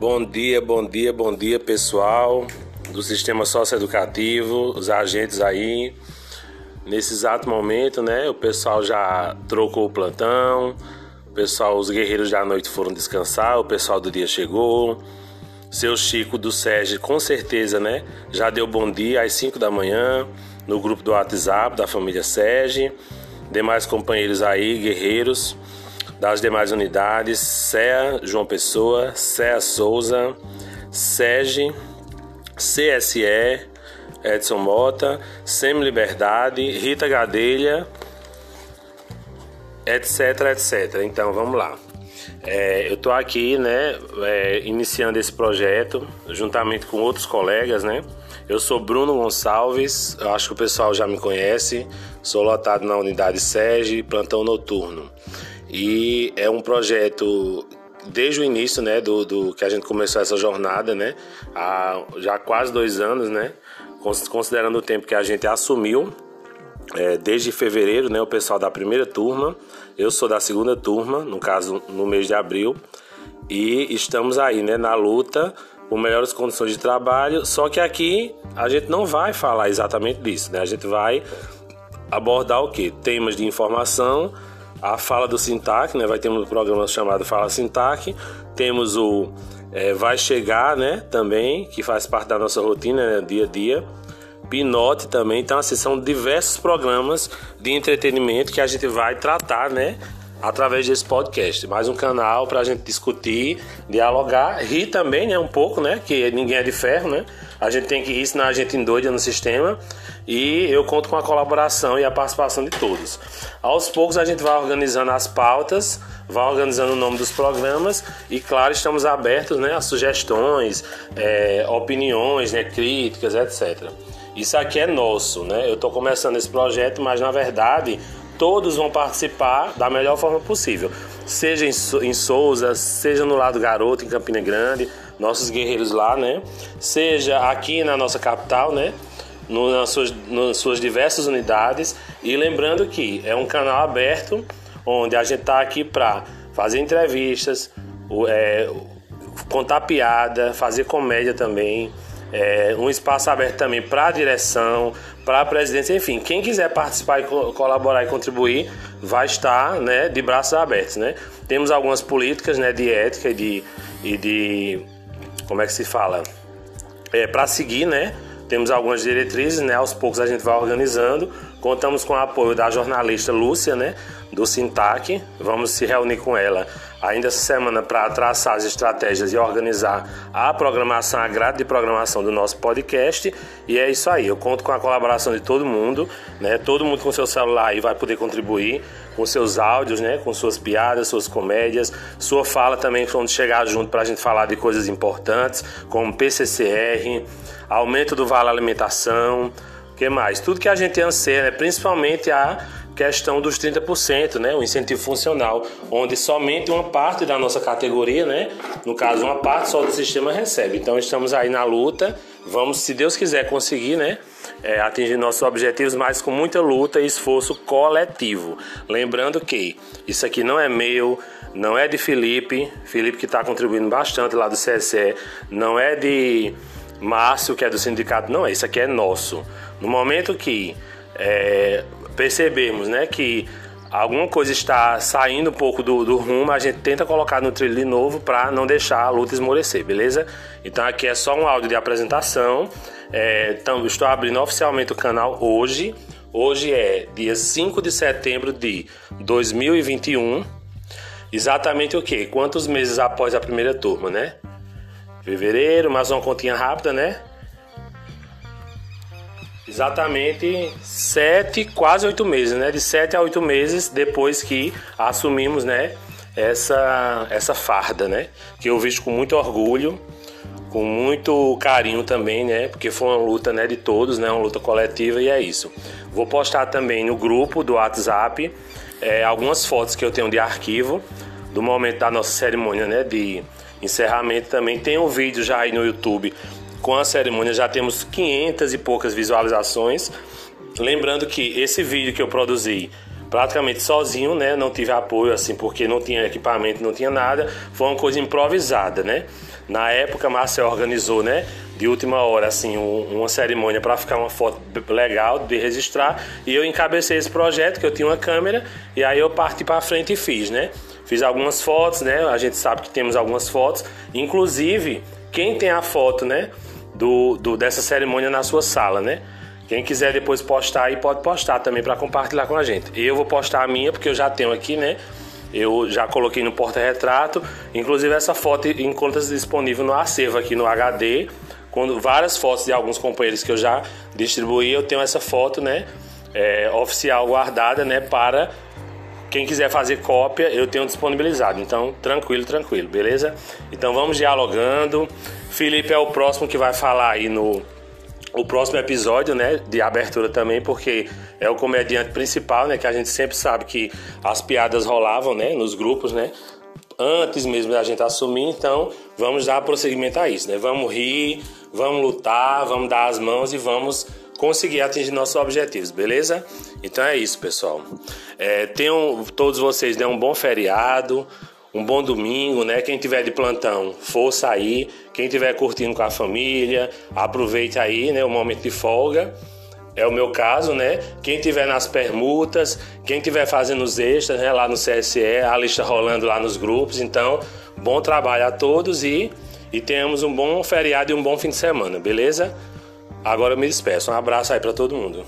Bom dia, bom dia, bom dia, pessoal do sistema socioeducativo, os agentes aí. Nesse exato momento, né, o pessoal já trocou o plantão, o pessoal, os guerreiros da noite foram descansar, o pessoal do dia chegou. Seu Chico do Sérgio, com certeza, né, já deu bom dia às 5 da manhã no grupo do WhatsApp da família Sérgio. Demais companheiros aí, guerreiros das demais unidades, CEA João Pessoa, CEA Souza, SEGE, CSE, Edson Mota, Sem Liberdade, Rita Gadelha, etc, etc. Então vamos lá. É, eu estou aqui, né, é, iniciando esse projeto juntamente com outros colegas, né. Eu sou Bruno Gonçalves, acho que o pessoal já me conhece. Sou lotado na unidade SEGE, plantão noturno. E é um projeto desde o início, né, do, do, que a gente começou essa jornada, né, há já quase dois anos, né, considerando o tempo que a gente assumiu, é, desde fevereiro, né, o pessoal da primeira turma, eu sou da segunda turma, no caso no mês de abril, e estamos aí, né, na luta por melhores condições de trabalho, só que aqui a gente não vai falar exatamente disso, né, a gente vai abordar o que? Temas de informação, a fala do Sintac, né? Vai ter um programa chamado Fala Sintac. Temos o é, Vai Chegar, né? Também, que faz parte da nossa rotina, né? dia a dia. Pinote também. Então, assim, são diversos programas de entretenimento que a gente vai tratar, né? Através desse podcast. Mais um canal para a gente discutir, dialogar, rir também, né? Um pouco, né? Que ninguém é de ferro, né? A gente tem que rir, senão a gente endoida no sistema. E eu conto com a colaboração e a participação de todos. Aos poucos a gente vai organizando as pautas, vai organizando o nome dos programas e, claro, estamos abertos né, a sugestões, é, opiniões, né, críticas, etc. Isso aqui é nosso, né? Eu estou começando esse projeto, mas na verdade todos vão participar da melhor forma possível. Seja em Souza, seja no lado Garoto, em Campina Grande, nossos guerreiros lá, né? Seja aqui na nossa capital, né? no, nas, suas, nas suas diversas unidades. E lembrando que é um canal aberto onde a gente está aqui para fazer entrevistas, é, contar piada, fazer comédia também. É, um espaço aberto também para a direção, para a presidência, enfim, quem quiser participar e co colaborar e contribuir vai estar né, de braços abertos. Né? Temos algumas políticas né, de ética e de, e de como é que se fala? É, para seguir, né? Temos algumas diretrizes, né? Aos poucos a gente vai organizando. Contamos com o apoio da jornalista Lúcia, né? Do Sintac. Vamos se reunir com ela ainda essa semana para traçar as estratégias e organizar a programação, a grade de programação do nosso podcast. E é isso aí. Eu conto com a colaboração de todo mundo, né? Todo mundo com seu celular aí vai poder contribuir com seus áudios, né? Com suas piadas, suas comédias, sua fala também quando chegar junto para a gente falar de coisas importantes, como PCCR aumento do vale alimentação, o que mais? Tudo que a gente anseia, né? principalmente a questão dos 30%, né? O incentivo funcional, onde somente uma parte da nossa categoria, né? No caso, uma parte só do sistema recebe. Então estamos aí na luta. Vamos, se Deus quiser, conseguir, né? É, atingir nossos objetivos, mas com muita luta e esforço coletivo. Lembrando que isso aqui não é meu, não é de Felipe, Felipe que está contribuindo bastante lá do CSE, não é de Márcio, que é do sindicato, não, isso aqui é nosso. No momento que é, percebemos né, que alguma coisa está saindo um pouco do, do rumo, a gente tenta colocar no trilho de novo para não deixar a luta esmorecer, beleza? Então aqui é só um áudio de apresentação. É, então, estou abrindo oficialmente o canal hoje. Hoje é dia 5 de setembro de 2021. Exatamente o que? Quantos meses após a primeira turma, né? Fevereiro, mais uma continha rápida, né? Exatamente sete, quase oito meses, né? De sete a oito meses depois que assumimos, né? Essa, essa farda, né? Que eu vejo com muito orgulho, com muito carinho também, né? Porque foi uma luta, né? De todos, né? Uma luta coletiva e é isso. Vou postar também no grupo do WhatsApp é, algumas fotos que eu tenho de arquivo do momento da nossa cerimônia, né? De encerramento também. Tem um vídeo já aí no YouTube com a cerimônia, já temos 500 e poucas visualizações. Lembrando que esse vídeo que eu produzi praticamente sozinho, né? Não tive apoio assim porque não tinha equipamento, não tinha nada. Foi uma coisa improvisada, né? Na época, Marcel organizou, né? De última hora, assim, um, uma cerimônia para ficar uma foto legal de registrar. E eu encabecei esse projeto, que eu tinha uma câmera, e aí eu parti para frente e fiz, né? Fiz algumas fotos, né? A gente sabe que temos algumas fotos. Inclusive, quem tem a foto, né? Do, do dessa cerimônia na sua sala, né? Quem quiser depois postar aí, pode postar também para compartilhar com a gente. Eu vou postar a minha, porque eu já tenho aqui, né? Eu já coloquei no porta-retrato. Inclusive, essa foto encontra-se disponível no acervo aqui no HD. Quando várias fotos de alguns companheiros que eu já distribuí, eu tenho essa foto, né? É, oficial guardada, né? Para quem quiser fazer cópia, eu tenho disponibilizado. Então, tranquilo, tranquilo, beleza? Então, vamos dialogando. Felipe é o próximo que vai falar aí no o próximo episódio, né, de abertura também, porque é o comediante principal, né, que a gente sempre sabe que as piadas rolavam, né, nos grupos, né, antes mesmo da gente assumir, então vamos dar prosseguimento a isso, né, vamos rir, vamos lutar, vamos dar as mãos e vamos conseguir atingir nossos objetivos, beleza? Então é isso, pessoal. É, tenham todos vocês né, um bom feriado, um bom domingo, né? Quem tiver de plantão, força aí. Quem tiver curtindo com a família, aproveite aí, né? O momento de folga. É o meu caso, né? Quem tiver nas permutas, quem tiver fazendo os extras, né? Lá no CSE, a lista rolando lá nos grupos. Então, bom trabalho a todos e, e tenhamos um bom feriado e um bom fim de semana, beleza? Agora eu me despeço. Um abraço aí para todo mundo.